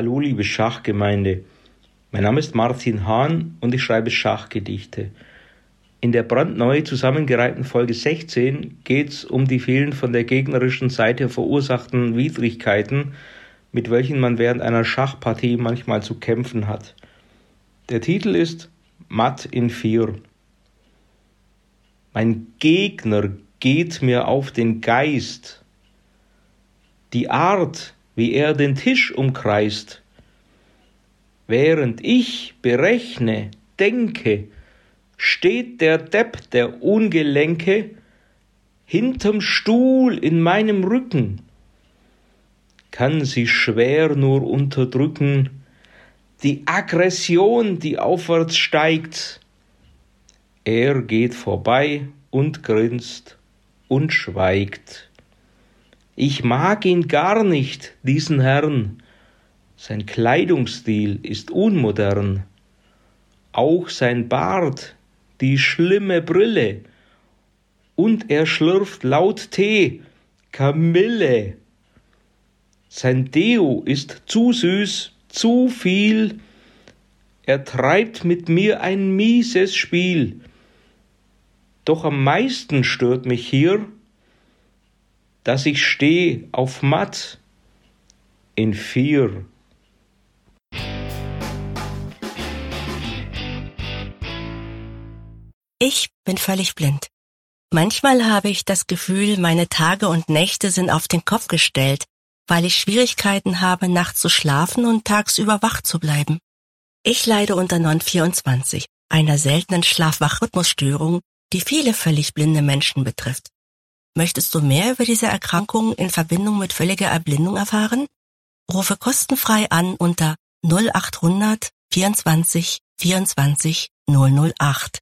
Hallo liebe Schachgemeinde, mein Name ist Martin Hahn und ich schreibe Schachgedichte. In der brandneu zusammengereihten Folge 16 geht es um die vielen von der gegnerischen Seite verursachten Widrigkeiten, mit welchen man während einer Schachpartie manchmal zu kämpfen hat. Der Titel ist Matt in vier. Mein Gegner geht mir auf den Geist. Die Art, wie er den Tisch umkreist. Während ich berechne, denke, steht der Depp der Ungelenke hinterm Stuhl in meinem Rücken, kann sie schwer nur unterdrücken, die Aggression, die aufwärts steigt. Er geht vorbei und grinst und schweigt. Ich mag ihn gar nicht, diesen Herrn. Sein Kleidungsstil ist unmodern. Auch sein Bart, die schlimme Brille. Und er schlürft laut Tee, Kamille. Sein Deo ist zu süß, zu viel. Er treibt mit mir ein mieses Spiel. Doch am meisten stört mich hier, dass ich steh auf Matt in vier. Ich bin völlig blind. Manchmal habe ich das Gefühl, meine Tage und Nächte sind auf den Kopf gestellt, weil ich Schwierigkeiten habe, nachts zu schlafen und tagsüber wach zu bleiben. Ich leide unter Non-24, einer seltenen Schlaf-Wach-Rhythmusstörung, die viele völlig blinde Menschen betrifft. Möchtest du mehr über diese Erkrankung in Verbindung mit völliger Erblindung erfahren? Rufe kostenfrei an unter 0800 24 24 008.